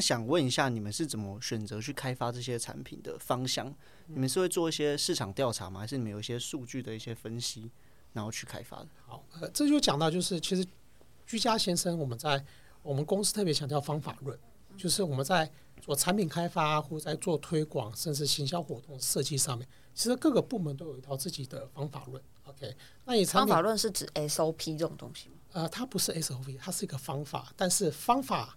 那想问一下，你们是怎么选择去开发这些产品的方向？嗯、你们是会做一些市场调查吗？还是你们有一些数据的一些分析，然后去开发的？好，呃，这就讲到就是，其实居家先生，我们在我们公司特别强调方法论，就是我们在做产品开发或者在做推广，甚至行销活动设计上面，其实各个部门都有一套自己的方法论。OK，那你方法论是指 SOP 这种东西吗？呃，它不是 SOP，它是一个方法，但是方法。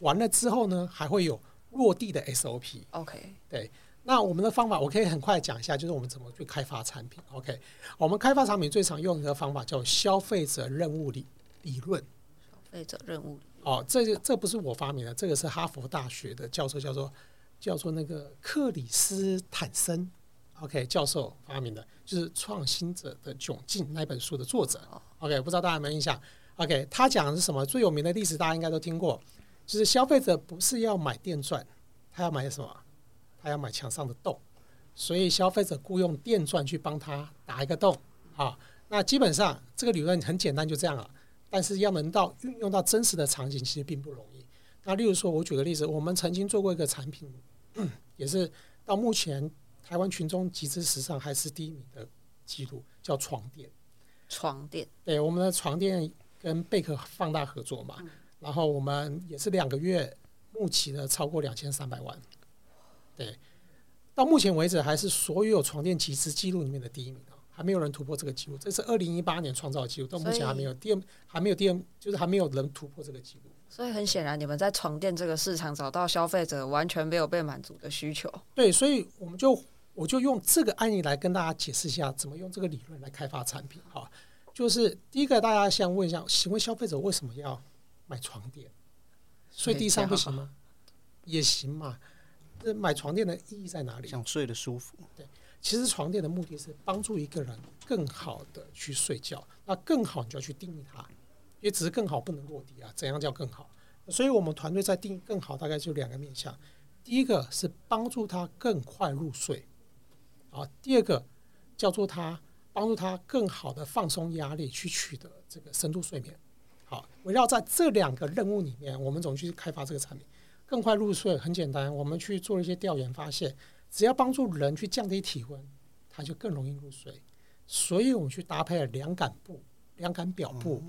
完了之后呢，还会有落地的 SOP。OK，对，那我们的方法我可以很快讲一下，就是我们怎么去开发产品。OK，我们开发产品最常用的方法叫消费者任务理理论。消费者任务哦，这个这不是我发明的，这个是哈佛大学的教授叫做叫做那个克里斯坦森，OK 教授发明的，就是《创新者的窘境》那本书的作者。OK，不知道大家有没有印象？OK，他讲的是什么？最有名的例子大家应该都听过。就是消费者不是要买电钻，他要买什么？他要买墙上的洞，所以消费者雇用电钻去帮他打一个洞啊。那基本上这个理论很简单，就这样了。但是要能到运用到真实的场景，其实并不容易。那例如说，我举个例子，我们曾经做过一个产品，也是到目前台湾群众集资史上还是第一名的记录，叫床垫。床垫。对，我们的床垫跟贝壳放大合作嘛。嗯然后我们也是两个月募集了超过两千三百万，对，到目前为止还是所有床垫集资记录里面的第一名啊，还没有人突破这个记录。这是二零一八年创造的记录，到目前还没有第二，还没有第二，就是还没有人突破这个记录。所以很显然，你们在床垫这个市场找到消费者完全没有被满足的需求。对，所以我们就我就用这个案例来跟大家解释一下，怎么用这个理论来开发产品哈。就是第一个，大家先问一下，请问消费者为什么要？买床垫，睡地上不行吗？也行嘛。这买床垫的意义在哪里？想睡得舒服。对，其实床垫的目的是帮助一个人更好的去睡觉。那更好，你就要去定义它，因为只是更好不能落地啊。怎样叫更好？所以我们团队在定义更好，大概就两个面向。第一个是帮助他更快入睡，啊，第二个叫做他帮助他更好的放松压力，去取得这个深度睡眠。好，围绕在这两个任务里面，我们怎么去开发这个产品？更快入睡很简单，我们去做了一些调研，发现只要帮助人去降低体温，他就更容易入睡。所以我们去搭配了凉感布、凉感表布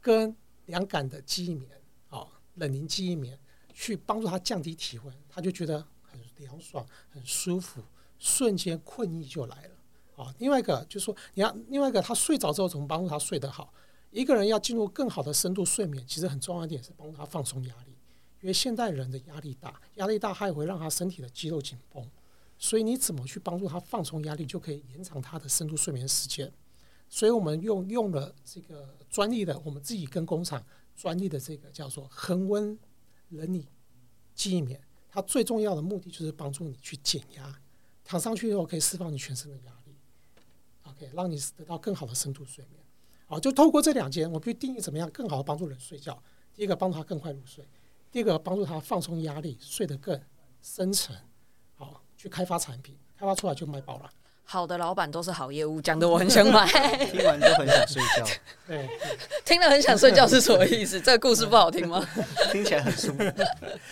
跟凉感的记忆棉，啊，冷凝记忆棉，去帮助他降低体温，他就觉得很凉爽、很舒服，瞬间困意就来了。啊，另外一个就是说，你要另外一个他睡着之后怎么帮助他睡得好？一个人要进入更好的深度睡眠，其实很重要一点是帮他放松压力，因为现代人的压力大，压力大还会让他身体的肌肉紧绷，所以你怎么去帮助他放松压力，就可以延长他的深度睡眠时间。所以我们用用了这个专利的，我们自己跟工厂专利的这个叫做恒温冷凝记忆棉，它最重要的目的就是帮助你去减压，躺上去以后可以释放你全身的压力，OK，让你得到更好的深度睡眠。好，就透过这两件，我们去定义怎么样更好的帮助人睡觉。第一个，帮助他更快入睡；第二个，帮助他放松压力，睡得更深沉。好，去开发产品，开发出来就卖爆了。好的老板都是好业务，讲的我很想买。听完就很想睡觉。对，听了很想睡觉是什么意思？这个故事不好听吗？听起来很舒服。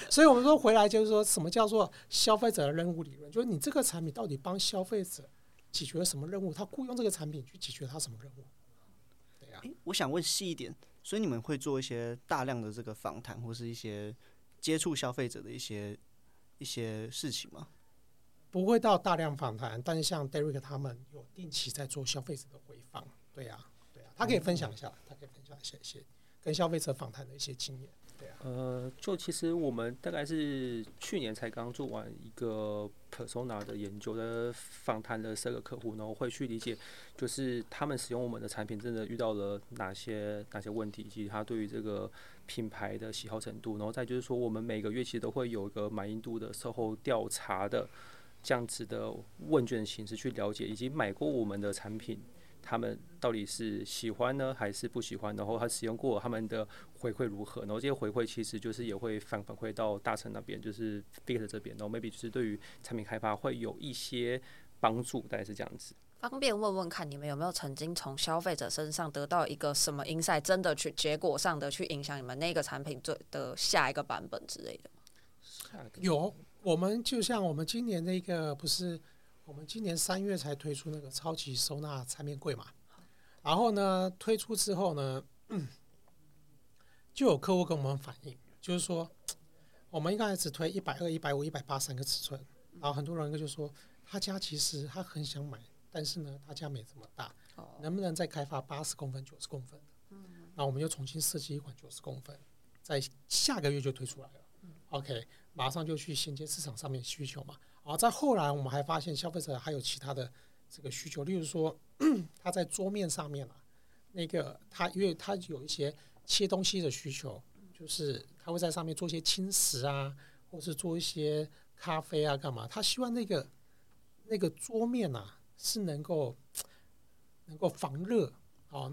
所以我们说回来就是说什么叫做消费者的任务理论？就是你这个产品到底帮消费者解决了什么任务？他雇佣这个产品去解决他什么任务？欸，我想问细一点，所以你们会做一些大量的这个访谈，或是一些接触消费者的一些一些事情吗？不会到大量访谈，但是像 Derek 他们有定期在做消费者的回访。对呀，对呀，他可以分享一下，他可以分享一些一些跟消费者访谈的一些经验。呃，就其实我们大概是去年才刚做完一个 persona 的研究的访谈了十个客户，然后会去理解，就是他们使用我们的产品真的遇到了哪些哪些问题，以及他对于这个品牌的喜好程度，然后再就是说，我们每个月其实都会有一个满意度的售后调查的这样子的问卷形式去了解，以及买过我们的产品。他们到底是喜欢呢，还是不喜欢？然后他使用过，他们的回馈如何？然后这些回馈其实就是也会反反馈到大成那边，就是 Fit 这边，然后 maybe 就是对于产品开发会有一些帮助，大概是这样子。方便问问看，你们有没有曾经从消费者身上得到一个什么 insight，真的去结果上的去影响你们那个产品最的下一个版本之类的？有，我们就像我们今年那个不是，我们今年三月才推出那个超级收纳餐面柜嘛，然后呢推出之后呢，就有客户跟我们反映，就是说我们一开始推一百二、一百五、一百八三个尺寸，然后很多人就说他家其实他很想买，但是呢他家没这么大，能不能再开发八十公分、九十公分的？那我们又重新设计一款九十公分，在下个月就推出来了。OK，马上就去衔接市场上面需求嘛。然后在后来，我们还发现消费者还有其他的这个需求，例如说 他在桌面上面啊，那个他因为他有一些切东西的需求，就是他会在上面做一些轻食啊，或是做一些咖啡啊干嘛，他希望那个那个桌面啊是能够能够防热。啊，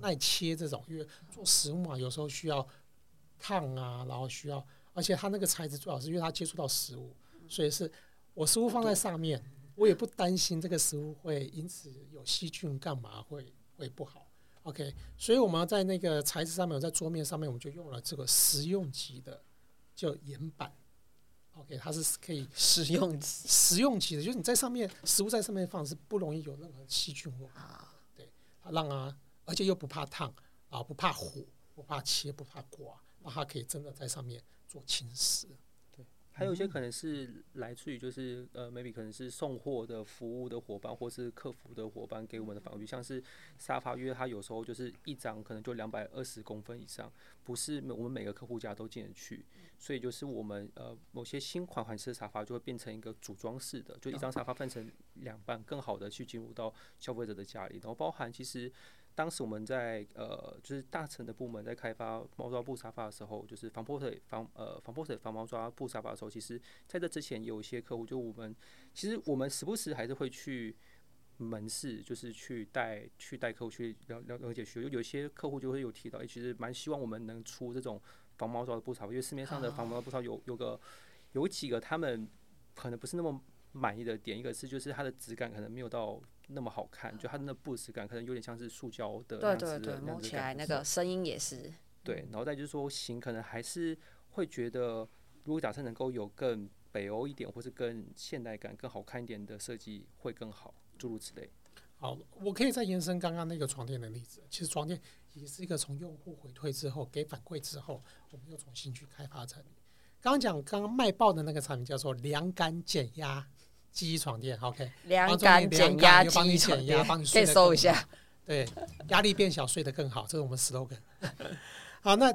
耐切这种，因为做食物嘛，有时候需要烫啊，然后需要，而且他那个材质最好是因为它接触到食物，所以是我食物放在上面，我也不担心这个食物会因此有细菌干嘛会会不好。OK，所以我们在那个材质上面，在桌面上面，我们就用了这个食用级的，叫岩板。OK，它是可以食用食用级的，就是你在上面食物在上面放是不容易有任何细菌或。让啊，而且又不怕烫啊，不怕火，不怕切，不怕刮，那它可以真的在上面做轻食。对，还有一些可能是来自于就是呃，maybe 可能是送货的服务的伙伴，或是客服的伙伴给我们的反馈，像是沙发，因为它有时候就是一张可能就两百二十公分以上，不是我们每个客户家都进得去，所以就是我们呃某些新款款式的沙发就会变成一个组装式的，就一张沙发分成两半，更好的去进入到消费者的家里，然后包含其实当时我们在呃就是大成的部门在开发猫抓布沙发的时候，就是防泼水防呃防泼水防猫抓布沙发的时候，其实在这之前有一些客户就我们其实我们时不时还是会去。门市就是去带去带客户去了了了解需求，有有些客户就会有提到，其实蛮希望我们能出这种防猫抓的布沙发，因为市面上的防猫抓布沙发有有个有几个他们可能不是那么满意的点，一个是就是它的质感可能没有到那么好看，就它的那布质感可能有点像是塑胶的的，对对对，摸起来那个声音也是。对，然后再就是说型可能还是会觉得，如果假设能够有更北欧一点，或是更现代感、更好看一点的设计会更好。诸如此类。好，我可以再延伸刚刚那个床垫的例子。其实床垫也是一个从用户回退之后给反馈之后，我们又重新去开发产品。刚刚讲刚刚卖爆的那个产品叫做凉感减压记忆床垫，OK？凉感减压记忆床垫，帮你可以搜一下。对，压力变小，睡得更好，这是我们 slogan。好，那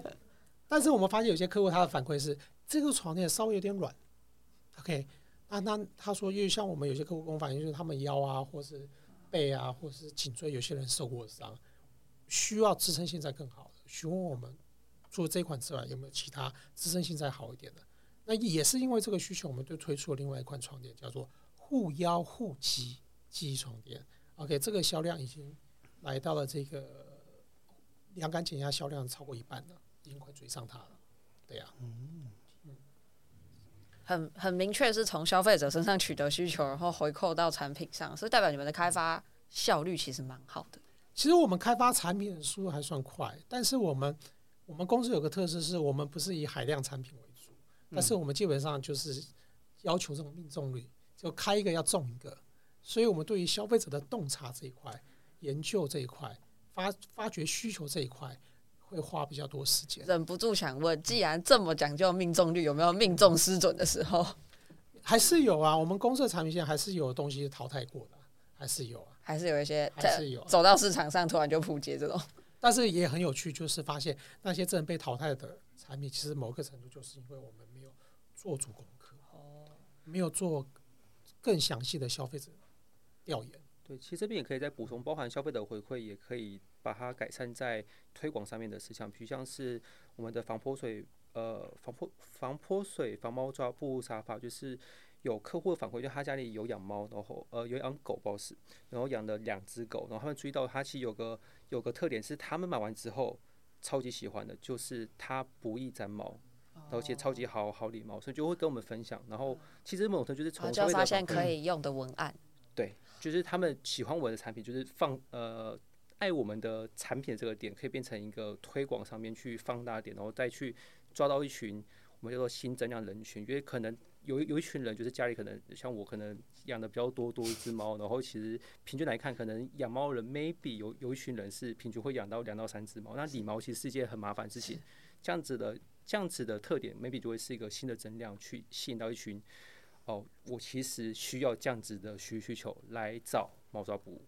但是我们发现有些客户他的反馈是这个床垫稍微有点软，OK？那，那他说，因为像我们有些客户跟我反映，就是他们腰啊，或是背啊，或是颈椎，有些人受过伤，需要支撑性再更好的。询问我们除了这款之外，有没有其他支撑性再好一点的？那也是因为这个需求，我们就推出了另外一款床垫，叫做护腰护脊记忆床垫。OK，这个销量已经来到了这个凉感减压销量超过一半了，已经快追上它了。对呀、啊，嗯。很很明确是从消费者身上取得需求，然后回扣到产品上，所以代表你们的开发效率其实蛮好的。其实我们开发产品的速度还算快，但是我们我们公司有个特色是我们不是以海量产品为主，但是我们基本上就是要求这种命中率，就开一个要中一个，所以我们对于消费者的洞察这一块、研究这一块、发发掘需求这一块。会花比较多时间，忍不住想问：既然这么讲究命中率，有没有命中失准的时候？还是有啊，我们公司的产品线还是有东西淘汰过的，还是有啊，还是有一些，还是有走到市场上突然就普及这种。但是也很有趣，就是发现那些真的被淘汰的产品，其实某个程度就是因为我们没有做足功课，哦，没有做更详细的消费者调研。对，其实这边也可以再补充，包含消费者回馈，也可以把它改善在推广上面的事项，比如像是我们的防泼水，呃，防泼防泼水防猫抓布沙发，就是有客户的反馈，就他家里有养猫，然后呃有养狗，不好意，然后养了两只狗，然后他们注意到它其实有个有个特点是，他们买完之后超级喜欢的，就是它不易沾毛，而且超级好好礼貌，所以就会跟我们分享。然后其实某种就是从就发现可以用的文案。对，就是他们喜欢我的产品，就是放呃爱我们的产品这个点，可以变成一个推广上面去放大点，然后再去抓到一群我我们叫做新增量人群，因为可能有有一群人就是家里可能像我，可能养的比较多多一只猫，然后其实平均来看，可能养猫人 maybe 有有一群人是平均会养到两到三只猫，那理毛其实是一件很麻烦的事情，这样子的这样子的特点 maybe 就会是一个新的增量去吸引到一群哦，我其实需要这样子的需需求来找猫抓捕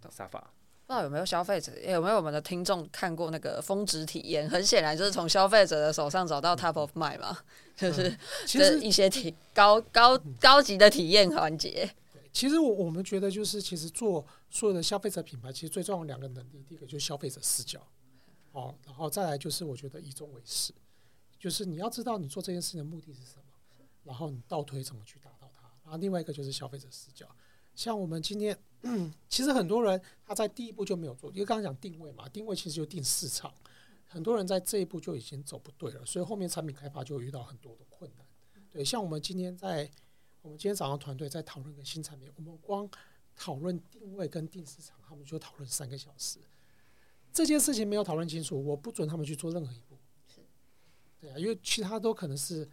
的沙发。不知道有没有消费者，有没有我们的听众看过那个峰值体验？很显然就是从消费者的手上找到 top of mind 嘛，就是其实一些体高高高级的体验环节。其实我我们觉得就是其实做所有的消费者品牌，其实最重要的两个能力，第一个就是消费者视角，哦，然后再来就是我觉得以终为始，就是你要知道你做这件事情的目的是什么，然后你倒推怎么去达到它，然后另外一个就是消费者视角。像我们今天，其实很多人他在第一步就没有做，因为刚刚讲定位嘛，定位其实就定市场，很多人在这一步就已经走不对了，所以后面产品开发就遇到很多的困难。对，像我们今天在，我们今天早上团队在讨论个新产品，我们光讨论定位跟定市场，他们就讨论三个小时，这件事情没有讨论清楚，我不准他们去做任何一步。对啊，因为其他都可能是，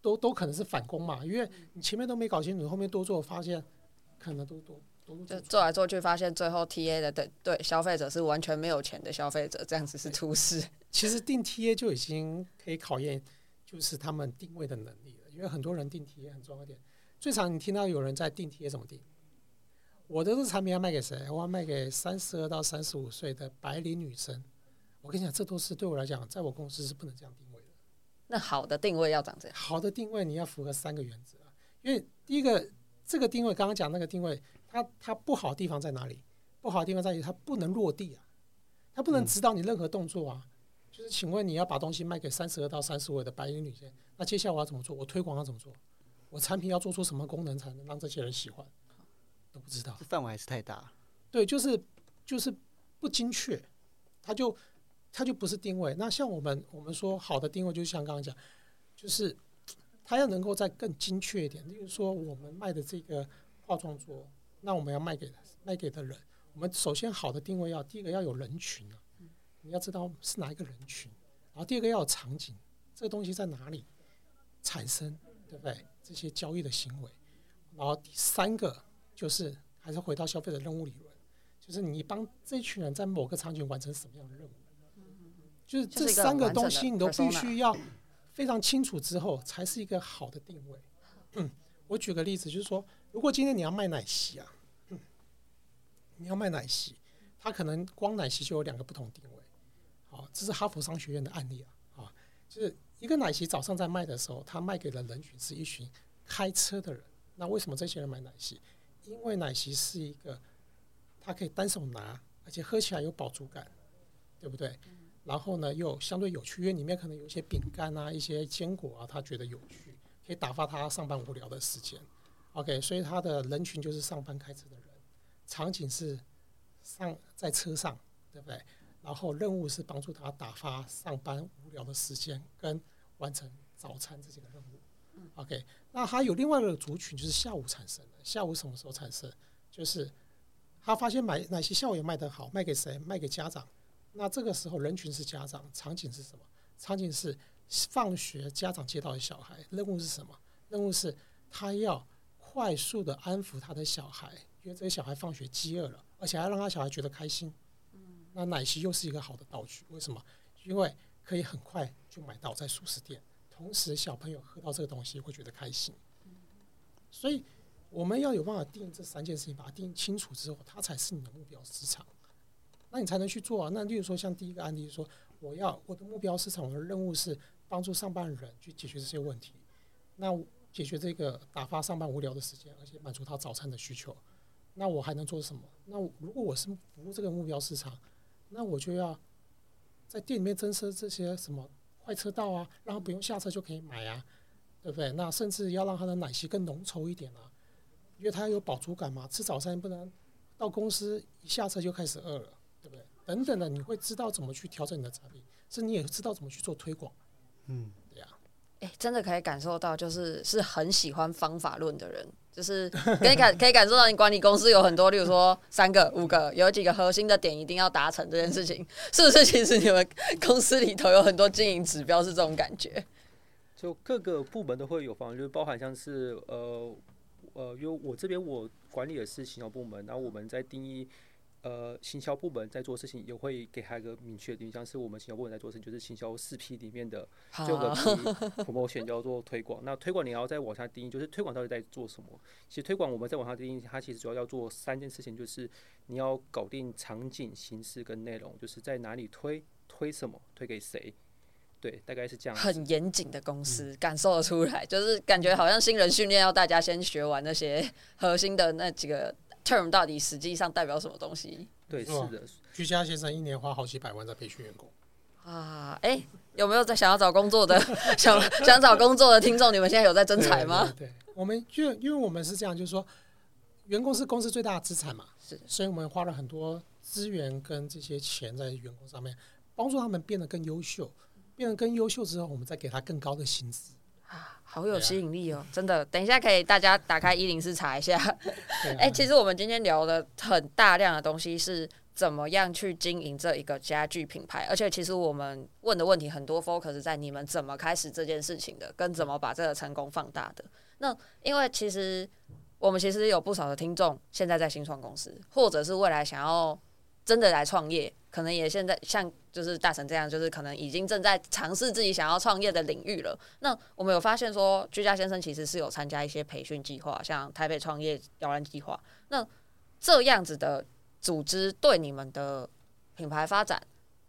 都都可能是反攻嘛，因为你前面都没搞清楚，后面多做发现。可能都都都就做来做去，发现最后 TA 的对对消费者是完全没有钱的消费者，这样子是出事。其实定 TA 就已经可以考验，就是他们定位的能力了。因为很多人定 TA 很重要一点。最常你听到有人在定 TA 怎么定？我的这个产品要卖给谁？我要卖给三十二到三十五岁的白领女生。我跟你讲，这都是对我来讲，在我公司是不能这样定。那好的定位要长这样？好的定位你要符合三个原则，因为第一个。这个定位刚刚讲那个定位，它它不好的地方在哪里？不好的地方在于它不能落地啊，它不能指导你任何动作啊。嗯、就是请问你要把东西卖给三十二到三十五的白领女性，那接下来我要怎么做？我推广要怎么做？我产品要做出什么功能才能让这些人喜欢？都不知道。这范围还是太大。对，就是就是不精确，它就它就不是定位。那像我们我们说好的定位，就像刚刚讲，就是。它要能够再更精确一点，例如说我们卖的这个化妆桌，那我们要卖给卖给的人，我们首先好的定位要第一个要有人群啊，你要知道是哪一个人群，然后第二个要有场景，这个东西在哪里产生，对不对？这些交易的行为，然后第三个就是还是回到消费者任务理论，就是你帮这群人在某个场景完成什么样的任务，就是这三个东西你都必须要。非常清楚之后，才是一个好的定位。嗯，我举个例子，就是说，如果今天你要卖奶昔啊，嗯，你要卖奶昔，它可能光奶昔就有两个不同定位。好，这是哈佛商学院的案例啊，啊，就是一个奶昔早上在卖的时候，它卖给的人群是一群开车的人。那为什么这些人买奶昔？因为奶昔是一个，它可以单手拿，而且喝起来有饱足感，对不对？然后呢，又相对有趣，因为里面可能有一些饼干啊、一些坚果啊，他觉得有趣，可以打发他上班无聊的时间。OK，所以他的人群就是上班开车的人，场景是上在车上，对不对？然后任务是帮助他打发上班无聊的时间，跟完成早餐这几个任务。OK，那还有另外一个族群就是下午产生的，下午什么时候产生？就是他发现买哪些校园卖得好，卖给谁？卖给家长。那这个时候人群是家长，场景是什么？场景是放学家长接到的小孩，任务是什么？任务是他要快速的安抚他的小孩，因为这个小孩放学饥饿了，而且还让他小孩觉得开心。那奶昔又是一个好的道具，为什么？因为可以很快就买到在熟食店，同时小朋友喝到这个东西会觉得开心。所以我们要有办法定这三件事情，把它定清楚之后，它才是你的目标市场。那你才能去做啊。那例如说，像第一个案例说，我要我的目标市场，我的任务是帮助上班人去解决这些问题。那解决这个打发上班无聊的时间，而且满足他早餐的需求。那我还能做什么？那如果我是服务这个目标市场，那我就要在店里面增设这些什么快车道啊，让他不用下车就可以买啊，对不对？那甚至要让他的奶昔更浓稠一点啊，因为他要有饱足感嘛，吃早餐不能到公司一下车就开始饿了。对不对？等等的，你会知道怎么去调整你的产品，是你也知道怎么去做推广。嗯，对呀、啊。哎，真的可以感受到，就是是很喜欢方法论的人，就是可以感 可以感受到，你管理公司有很多，例如说三个、五个，有几个核心的点一定要达成这件事情，是不是？其实你们公司里头有很多经营指标是这种感觉。就各个部门都会有方，就是包含像是呃呃，因为我这边我管理的是行销部门，然后我们在定义。呃，行销部门在做事情也会给他一个明确的定义，像是我们行销部门在做事情，就是行销四 P 里面的这个 P，promotion 叫做推广。那推广你要再往下定义，就是推广到底在做什么？其实推广我们再往下定义，它其实主要要做三件事情，就是你要搞定场景、形式跟内容，就是在哪里推，推什么，推给谁。对，大概是这样。很严谨的公司，嗯、感受得出来，就是感觉好像新人训练要大家先学完那些核心的那几个。Term 到底实际上代表什么东西？对，是的。居家先生一年花好几百万在培训员工啊！哎、欸，有没有在想要找工作的 想想找工作的听众？你们现在有在征才吗？对，我们就因为我们是这样，就是说，员工是公司最大的资产嘛，是，所以我们花了很多资源跟这些钱在员工上面，帮助他们变得更优秀，变得更优秀之后，我们再给他更高的薪资。好有吸引力哦，真的。等一下可以大家打开一零四查一下。哎、欸，其实我们今天聊的很大量的东西是怎么样去经营这一个家具品牌，而且其实我们问的问题很多 focus 在你们怎么开始这件事情的，跟怎么把这个成功放大的。那因为其实我们其实有不少的听众现在在新创公司，或者是未来想要真的来创业。可能也现在像就是大成这样，就是可能已经正在尝试自己想要创业的领域了。那我们有发现说，居家先生其实是有参加一些培训计划，像台北创业摇篮计划。那这样子的组织对你们的品牌发展，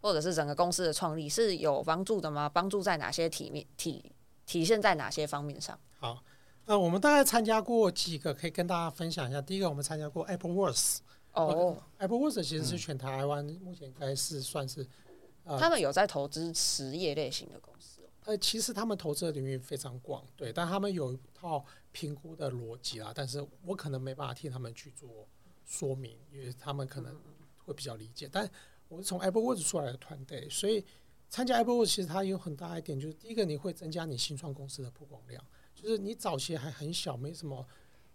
或者是整个公司的创立是有帮助的吗？帮助在哪些体面体体现在哪些方面上？好，那我们大概参加过几个，可以跟大家分享一下。第一个，我们参加过 Apple Works。哦，Apple Watch 其实是全台湾目前应该是算是，呃，他们有在投资实业类型的公司。呃，其实他们投资的领域非常广，对，但他们有一套评估的逻辑啊，但是我可能没办法替他们去做说明，因为他们可能会比较理解。但我是从 Apple Watch 出来的团队，所以参加 Apple Watch 其实它有很大一点，就是第一个你会增加你新创公司的曝光量，就是你早期还很小，没什么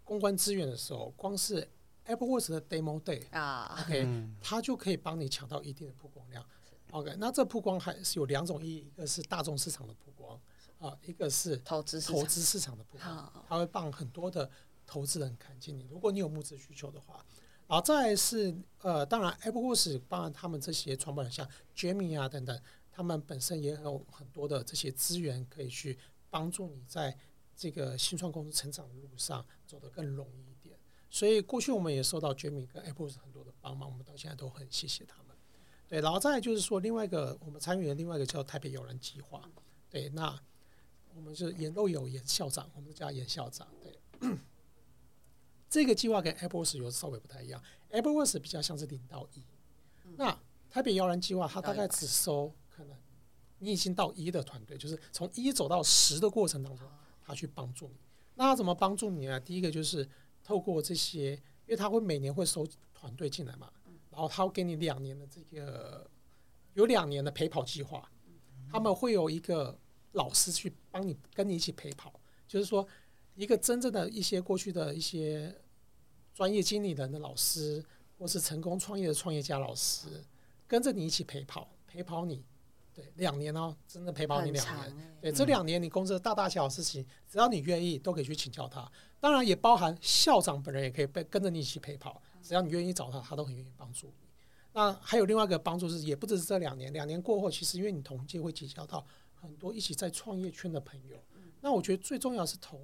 公关资源的时候，光是 AppleWorks 的 Demo Day 啊，OK，它就可以帮你抢到一定的曝光量。OK，那这曝光还是有两种意义，一个是大众市场的曝光啊，一个是投资投资市场的曝光。它会帮很多的投资人看见你。如果你有募资需求的话，然后再来是呃，当然 Apple Watch 帮他们这些创办人像 Jamie 啊等等，他们本身也有很多的这些资源可以去帮助你在这个新创公司成长的路上走得更容易。所以过去我们也受到 Jamie 跟 Apple 很多的帮忙，我们到现在都很谢谢他们。对，然后再就是说另外一个我们参与的另外一个叫台北摇篮计划。对，那我们是颜肉友颜校长，我们叫颜校长。对，这个计划跟 Apple 是有稍微不太一样，Apple 是比较像是零到一。那台北摇篮计划，它大概只收可能你已经到一的团队，就是从一走到十的过程当中，他去帮助你。那他怎么帮助你呢？第一个就是。透过这些，因为他会每年会收团队进来嘛，然后他会给你两年的这个有两年的陪跑计划，他们会有一个老师去帮你跟你一起陪跑，就是说一个真正的一些过去的一些专业经理人的老师，或是成功创业的创业家老师，跟着你一起陪跑，陪跑你。对，两年哦，真的陪跑你两年。欸、对，这两年你公司的大大小小事情，只要你愿意，都可以去请教他。当然也包含校长本人也可以被跟着你一起陪跑，只要你愿意找他，他都很愿意帮助你。那还有另外一个帮助是，也不只是这两年，两年过后，其实因为你同届会结交到很多一起在创业圈的朋友。那我觉得最重要是同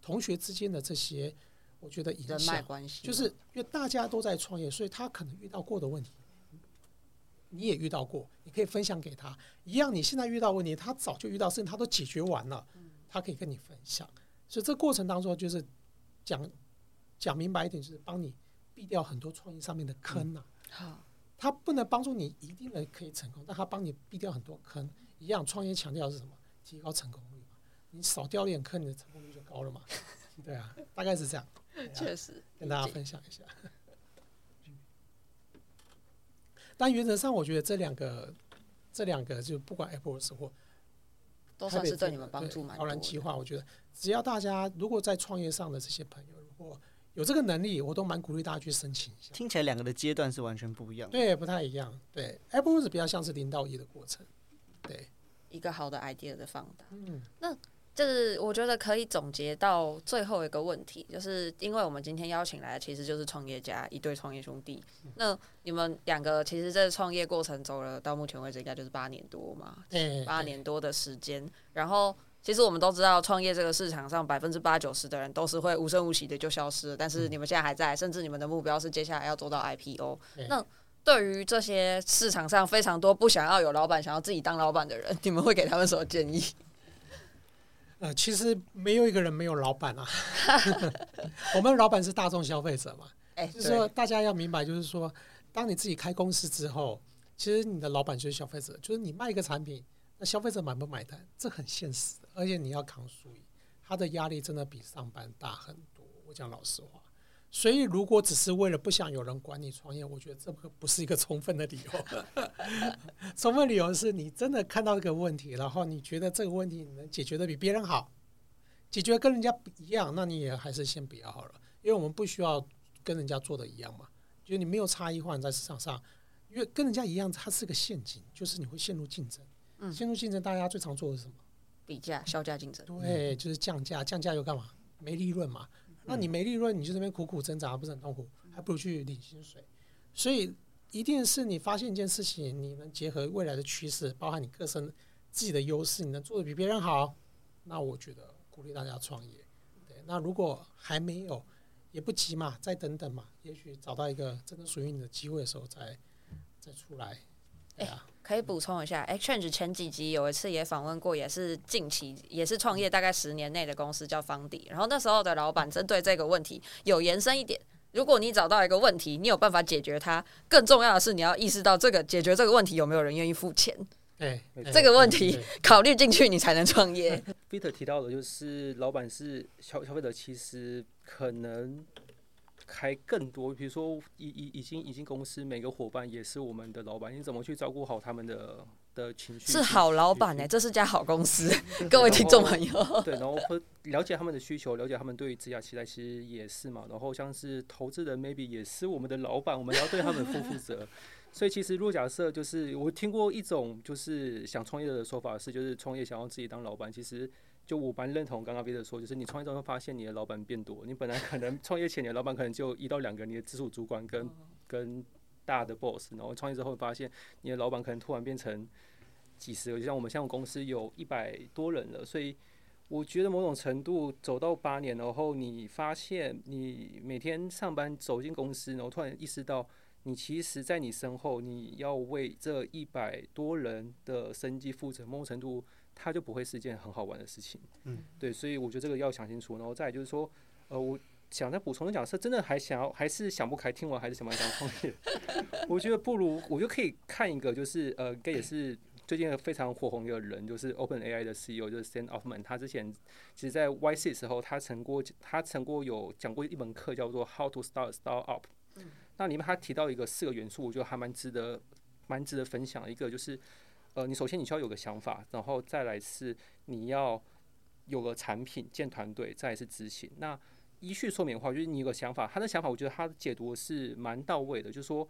同学之间的这些，我觉得影响，就是因为大家都在创业，所以他可能遇到过的问题。你也遇到过，你可以分享给他一样。你现在遇到问题，他早就遇到事情，他都解决完了，他可以跟你分享。所以这过程当中，就是讲讲明白一点，就是帮你避掉很多创业上面的坑呐。好，他不能帮助你一定能可以成功，但他帮你避掉很多坑。一样，创业强调是什么？提高成功率嘛。你少掉点坑，你的成功率就高了嘛。对啊，大概是这样。确实，跟大家分享一下。但原则上，我觉得这两个，这两个就不管 Apple 或都算是对你们帮助蛮大的。摇篮计划，我觉得只要大家如果在创业上的这些朋友，如果有这个能力，我都蛮鼓励大家去申请一下。听起来两个的阶段是完全不一样。对，不太一样。对，Apple 是比较像是零到一的过程。对，一个好的 idea 的放大。嗯，那就是我觉得可以总结到最后一个问题，就是因为我们今天邀请来的其实就是创业家一对创业兄弟。那你们两个其实，在创业过程走了到目前为止，应该就是八年多嘛，八年多的时间。然后，其实我们都知道，创业这个市场上百分之八九十的人都是会无声无息的就消失了。但是你们现在还在，甚至你们的目标是接下来要做到 IPO。那对于这些市场上非常多不想要有老板、想要自己当老板的人，你们会给他们什么建议？呃，其实没有一个人没有老板啊。我们老板是大众消费者嘛，哎，就是说大家要明白，就是说，当你自己开公司之后，其实你的老板就是消费者，就是你卖一个产品，那消费者买不买单，这很现实的，而且你要扛输赢，他的压力真的比上班大很多。我讲老实话。所以，如果只是为了不想有人管你创业，我觉得这个不是一个充分的理由。充分理由是你真的看到一个问题，然后你觉得这个问题你能解决的比别人好，解决跟人家不一样，那你也还是先不要好了。因为我们不需要跟人家做的一样嘛，就是你没有差异化你在市场上，因为跟人家一样，它是个陷阱，就是你会陷入竞争。嗯，陷入竞争，大家最常做的是什么？比价、销价竞争。对，就是降价，降价又干嘛？没利润嘛。那你没利润，你就这边苦苦挣扎，不是很痛苦？还不如去领薪水。所以，一定是你发现一件事情，你能结合未来的趋势，包含你个身自己的优势，你能做的比别人好，那我觉得鼓励大家创业。对，那如果还没有，也不急嘛，再等等嘛，也许找到一个真的属于你的机会的时候再，再再出来。对啊。欸可以补充一下，XChange 前几集有一次也访问过，也是近期也是创业大概十年内的公司叫方迪，然后那时候的老板针对这个问题有延伸一点，如果你找到一个问题，你有办法解决它，更重要的是你要意识到这个解决这个问题有没有人愿意付钱，哎，这个问题考虑进去你才能创业。Peter 提到的就是老板是消消费者，其实可能。开更多，比如说已已已经已经公司每个伙伴也是我们的老板，你怎么去照顾好他们的的情绪？是好老板呢、欸，这是家好公司，各位听众朋友。对，然后会了解他们的需求，了解他们对于职业期待，其实也是嘛。然后像是投资人，maybe 也是我们的老板，我们要对他们负负责。所以其实如果假设就是我听过一种就是想创业的说法是，就是创业想要自己当老板，其实。就我蛮认同刚刚 Peter 说，就是你创业之后会发现你的老板变多，你本来可能 创业前你的老板可能就一到两个你的直属主管跟跟大的 boss，然后创业之后会发现你的老板可能突然变成几十个，就像我们现在公司有一百多人了，所以我觉得某种程度走到八年，然后你发现你每天上班走进公司，然后突然意识到你其实在你身后你要为这一百多人的生计负责，某种程度。它就不会是一件很好玩的事情，嗯，对，所以我觉得这个要想清楚。然后再就是说，呃，我想再补充的讲是，真的还想要，还是想不开，听完还是想不开想创业。我觉得不如，我就可以看一个，就是呃，应该也是最近非常火红一个人，就是 OpenAI 的 CEO，就是 Sam Altman。他之前其实，在 YC 的时候，他曾过，他曾过有讲过一门课，叫做 How to Start a Startup。嗯，那里面他提到一个四个元素，我觉得还蛮值得，蛮值得分享。一个就是。呃，你首先你需要有个想法，然后再来是你要有个产品建团队，再来是执行。那依序说明的话，就是你有个想法，他的想法我觉得他的解读是蛮到位的。就是说，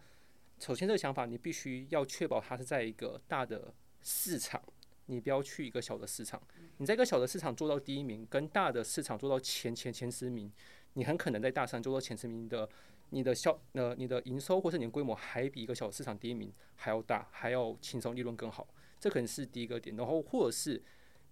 首先这个想法你必须要确保它是在一个大的市场，你不要去一个小的市场。你在一个小的市场做到第一名，跟大的市场做到前前前十名，你很可能在大上做到前十名的。你的销呃，你的营收或是你的规模还比一个小市场第一名还要大，还要轻松，利润更好，这可能是第一个点。然后或者是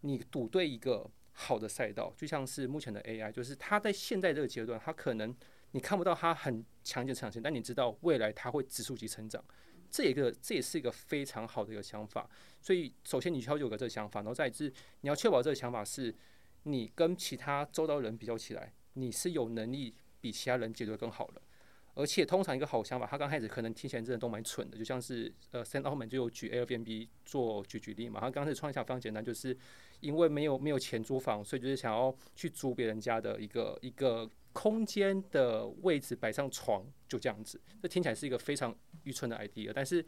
你赌对一个好的赛道，就像是目前的 AI，就是它在现在这个阶段，它可能你看不到它很强劲的成长性，但你知道未来它会指数级成长，这一个这也是一个非常好的一个想法。所以首先你需要有个这个想法，然后再是你要确保这个想法是你跟其他周遭人比较起来，你是有能力比其他人解决的更好的。而且通常一个好想法，他刚开始可能听起来真的都蛮蠢的，就像是呃，Sam Altman 就有举 Airbnb 做举举例嘛。他刚开始创业想法非常简单，就是因为没有没有钱租房，所以就是想要去租别人家的一个一个空间的位置摆上床，就这样子。这听起来是一个非常愚蠢的 idea，但是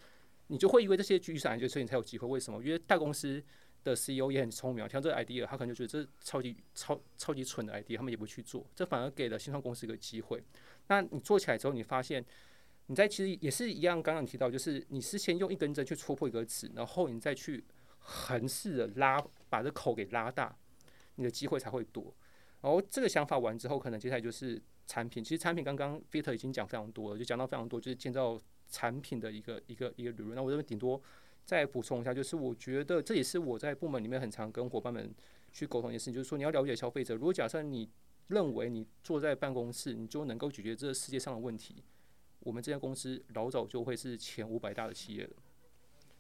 你就会因为这些愚蠢 idea，所以你才有机会。为什么？因为大公司的 CEO 也很聪明，像这个 idea，他可能就觉得这是超级超超级蠢的 idea，他们也不去做，这反而给了新创公司一个机会。那你做起来之后，你发现你在其实也是一样，刚刚提到，就是你是先用一根针去戳破一个纸，然后你再去横式的拉，把这口给拉大，你的机会才会多。然后这个想法完之后，可能接下来就是产品。其实产品刚刚 Victor 已经讲非常多了，就讲到非常多，就是建造产品的一个一个一个理论。那我这边顶多再补充一下，就是我觉得这也是我在部门里面很常跟伙伴们去沟通一件事情，就是说你要了解消费者。如果假设你认为你坐在办公室，你就能够解决这个世界上的问题，我们这家公司老早就会是前五百大的企业了。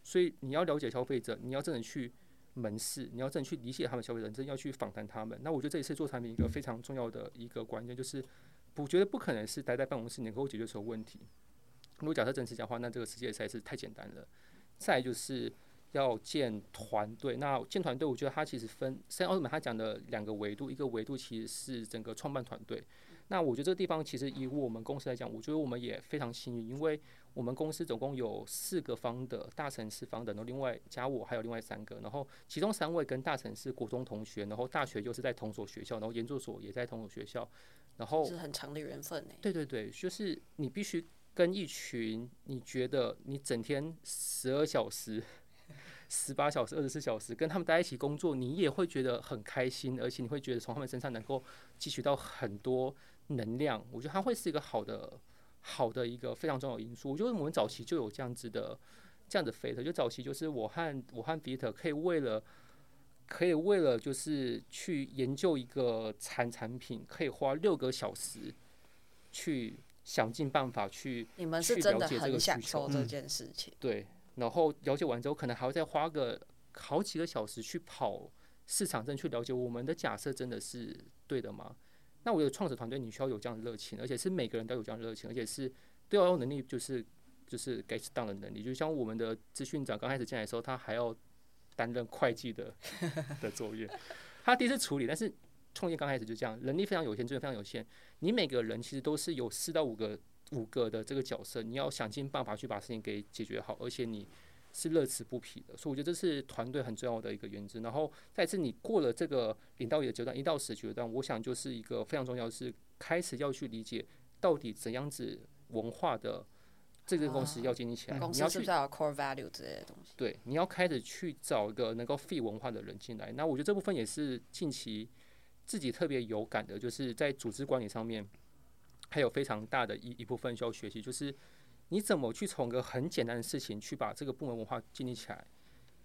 所以你要了解消费者，你要真的去。门市，你要真的去理解他们消费者，真的要去访谈他们。那我觉得这一次做产品一个非常重要的一个关键，就是我觉得不可能是待在办公室能够解决所有问题。如果假设真是这样的话，那这个世界实在是太简单了。再就是要建团队，那建团队，我觉得它其实分，三奥特曼他讲的两个维度，一个维度其实是整个创办团队。那我觉得这个地方其实以我们公司来讲，我觉得我们也非常幸运，因为我们公司总共有四个 founder 大城市 founder，然后另外加我还有另外三个，然后其中三位跟大城市国中同学，然后大学又是在同所学校，然后研究所也在同所学校，然后是很长的缘分呢。对对对，就是你必须跟一群你觉得你整天十二小时、十八小时、二十四小时跟他们待一起工作，你也会觉得很开心，而且你会觉得从他们身上能够汲取到很多。能量，我觉得它会是一个好的、好的一个非常重要的因素。我觉得我们早期就有这样子的、这样的 fate，就早期就是我和我和 Peter 可以为了，可以为了就是去研究一个产产品，可以花六个小时去想尽办法去。你们是真的很享受这件事情。对，然后了解完之后，可能还要再花个好几个小时去跑市场，真去了解我们的假设真的是对的吗？那我的创始团队，你需要有这样的热情，而且是每个人都有这样的热情，而且是都要有能力，就是就是 get down 的能力。就像我们的资讯长刚开始进来的时候，他还要担任会计的 的作业，他第一次处理。但是创业刚开始就这样，能力非常有限，资源非常有限。你每个人其实都是有四到五个五个的这个角色，你要想尽办法去把事情给解决好，而且你。是乐此不疲的，所以我觉得这是团队很重要的一个原则。然后再次，你过了这个领导力的阶段，一到十阶段，我想就是一个非常重要的是开始要去理解到底怎样子文化的这个公司要建立起来。公司是不是要有 core value 之类的东西？对，你要开始去找一个能够 fit 文化的人进来。那我觉得这部分也是近期自己特别有感的，就是在组织管理上面还有非常大的一一部分需要学习，就是。你怎么去从一个很简单的事情去把这个部门文化建立起来？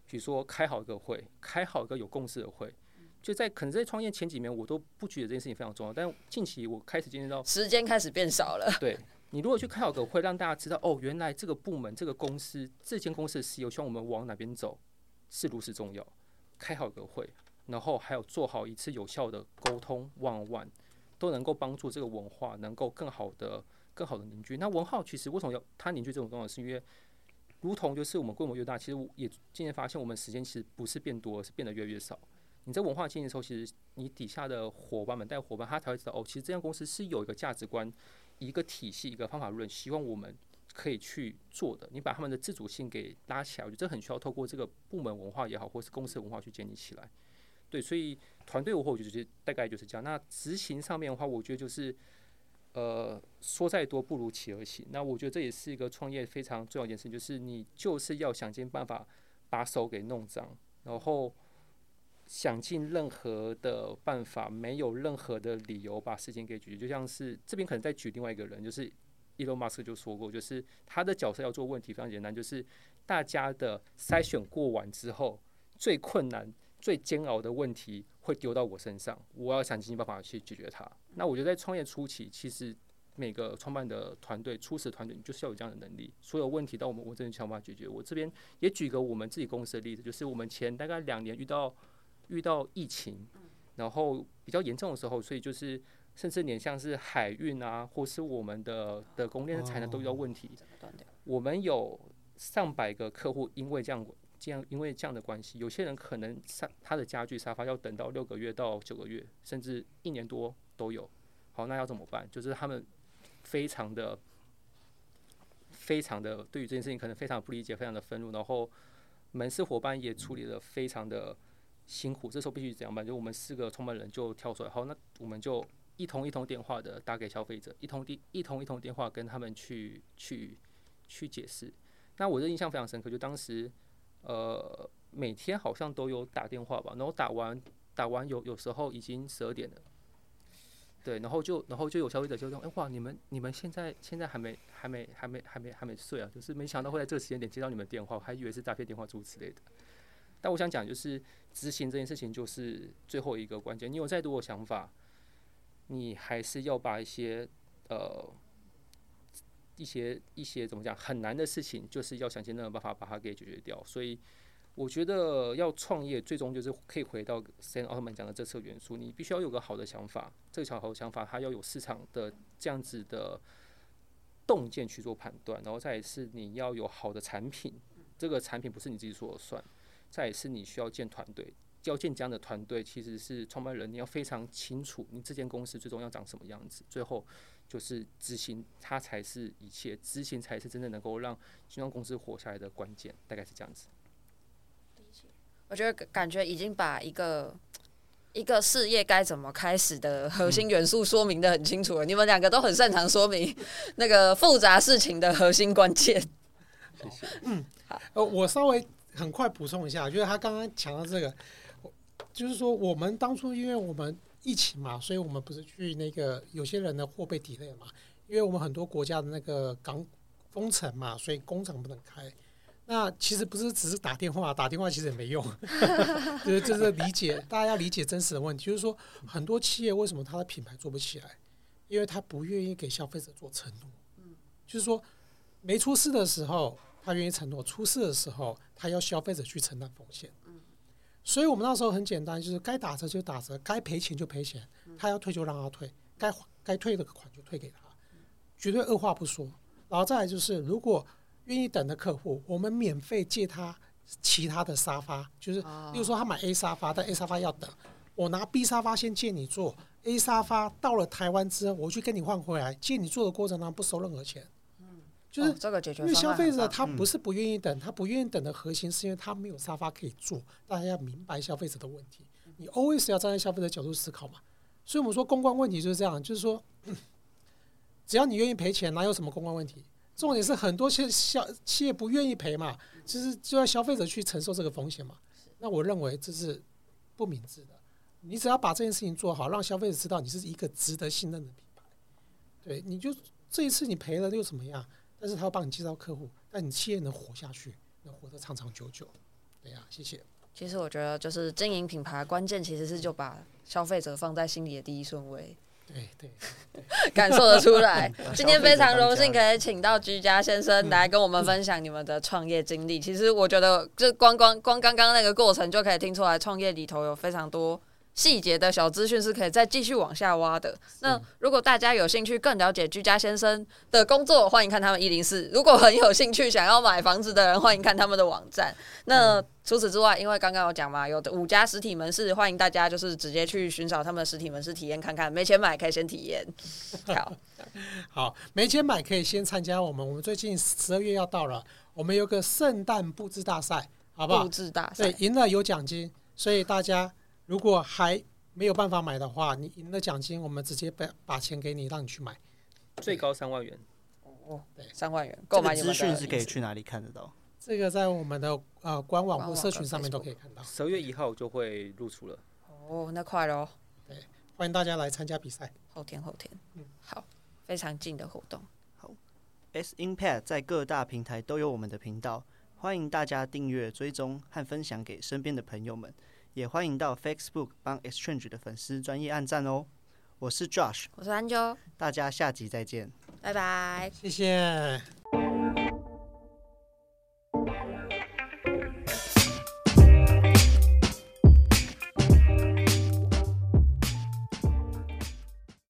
比如说开好一个会，开好一个有共识的会，就在可能在创业前几年，我都不觉得这件事情非常重要。但近期我开始经历到时间开始变少了。对，你如果去开好个会，让大家知道哦，原来这个部门、这个公司、这间公司的 CEO 希望我们往哪边走，是如此重要。开好个会，然后还有做好一次有效的沟通，one on one，都能够帮助这个文化能够更好的。更好的凝聚。那文化其实为什么要它凝聚这种东西？是因为，如同就是我们规模越大，其实也渐渐发现我们时间其实不是变多，而是变得越来越少。你在文化经营的时候，其实你底下的伙伴们带伙伴，他才会知道哦，其实这家公司是有一个价值观、一个体系、一个方法论，希望我们可以去做的。你把他们的自主性给拉起来，我觉得这很需要透过这个部门文化也好，或是公司文化去建立起来。对，所以团队文化我觉得大概就是这样。那执行上面的话，我觉得就是。呃，说再多不如企而行。那我觉得这也是一个创业非常重要一件事情，就是你就是要想尽办法把手给弄脏，然后想尽任何的办法，没有任何的理由把事情给解决。就像是这边可能再举另外一个人，就是 Elon Musk 就说过，就是他的角色要做问题非常简单，就是大家的筛选过完之后，最困难。最煎熬的问题会丢到我身上，我要想尽办法去解决它。那我觉得在创业初期，其实每个创办的团队、初始团队，你就是要有这样的能力。所有问题到我们，我真的想办法解决。我这边也举个我们自己公司的例子，就是我们前大概两年遇到遇到疫情，然后比较严重的时候，所以就是甚至连像是海运啊，或是我们的的供应链的产能都遇到问题。我们有上百个客户因为这样。这样，因为这样的关系，有些人可能沙他的家具沙发要等到六个月到九个月，甚至一年多都有。好，那要怎么办？就是他们非常的、非常的对于这件事情可能非常不理解，非常的愤怒。然后门市伙伴也处理得非常的辛苦。这时候必须怎样办？就我们四个创办人就跳出来，好，那我们就一通一通电话的打给消费者，一通电一通一通电话跟他们去去去解释。那我的印象非常深刻，就当时。呃，每天好像都有打电话吧，然后打完打完有有时候已经十二点了。对，然后就然后就有消费者就说：“哎哇，你们你们现在现在还没还没还没还没还没睡啊？就是没想到会在这个时间点接到你们电话，我还以为是诈骗电话诸如此类的。”但我想讲就是执行这件事情就是最后一个关键。你有再多的想法，你还是要把一些呃一些一些怎么讲很难的事情，就是要想尽任何办法把它给解决掉。所以。我觉得要创业，最终就是可以回到 Sam Altman 讲的这四个元素。你必须要有个好的想法，这个好的想法，它要有市场的这样子的洞见去做判断，然后再是你要有好的产品，这个产品不是你自己说了算。再是你需要建团队，要建这样的团队，其实是创办人你要非常清楚你这间公司最终要长什么样子。最后就是执行，它才是一切，执行才是真正能够让新创公司活下来的关键，大概是这样子。我觉得感觉已经把一个一个事业该怎么开始的核心元素说明的很清楚了。你们两个都很擅长说明那个复杂事情的核心关键。谢谢。嗯，好，呃，我稍微很快补充一下，就是他刚刚强调这个，就是说我们当初因为我们疫情嘛，所以我们不是去那个有些人的货被 delay 嘛，因为我们很多国家的那个港封城嘛，所以工厂不能开。那其实不是只是打电话，打电话其实也没用，就是就是理解，大家要理解真实的问题，就是说很多企业为什么他的品牌做不起来，因为他不愿意给消费者做承诺，嗯就是说没出事的时候他愿意承诺，出事的时候他要消费者去承担风险，所以我们那时候很简单，就是该打折就打折，该赔钱就赔钱，他要退就让他退，该该退的款就退给他，绝对二话不说，然后再来就是如果。愿意等的客户，我们免费借他其他的沙发，就是，比如说他买 A 沙发，但 A 沙发要等，我拿 B 沙发先借你坐，A 沙发到了台湾之后，我去跟你换回来，借你坐的过程当中不收任何钱。就是这个解决，因为消费者他不是不愿意等，他不愿意等的核心是因为他没有沙发可以坐。大家要明白消费者的问题，你 always 要站在消费者角度思考嘛。所以我们说公关问题就是这样，就是说，只要你愿意赔钱，哪有什么公关问题？重点是很多企消企业不愿意赔嘛，其实就要消费者去承受这个风险嘛。那我认为这是不明智的。你只要把这件事情做好，让消费者知道你是一个值得信任的品牌，对，你就这一次你赔了又怎么样？但是他要帮你介绍客户，让你企业能活下去，能活得长长久久。对呀，谢谢。其实我觉得就是经营品牌关键其实是就把消费者放在心里的第一顺位。对对，感受得出来。今天非常荣幸可以请到居家先生来跟我们分享你们的创业经历。其实我觉得，就光光光刚刚那个过程就可以听出来，创业里头有非常多。细节的小资讯是可以再继续往下挖的。那如果大家有兴趣更了解居家先生的工作，欢迎看他们一零四。如果很有兴趣想要买房子的人，欢迎看他们的网站。那除此之外，因为刚刚有讲嘛，有的五家实体门市，欢迎大家就是直接去寻找他们的实体门市体验看看。没钱买可以先体验。好，好，没钱买可以先参加我们。我们最近十二月要到了，我们有个圣诞布置大赛，好不好？布置大赛，对，赢了有奖金，所以大家。如果还没有办法买的话，你赢了奖金，我们直接把把钱给你，让你去买，最高三万元。哦，对，三万元。购买资讯是可以去哪里看得到？这个在我们的呃官网或社群上面都可以看到。十月一号就会露出了。哦，那快喽。对，欢迎大家来参加比赛。后天，后天。嗯，好，非常近的活动。好，S Impact 在各大平台都有我们的频道，欢迎大家订阅、追踪和分享给身边的朋友们。也欢迎到 Facebook 帮 Exchange 的粉丝专业按赞哦！我是 Josh，我是安啾，大家下集再见，拜拜，谢谢。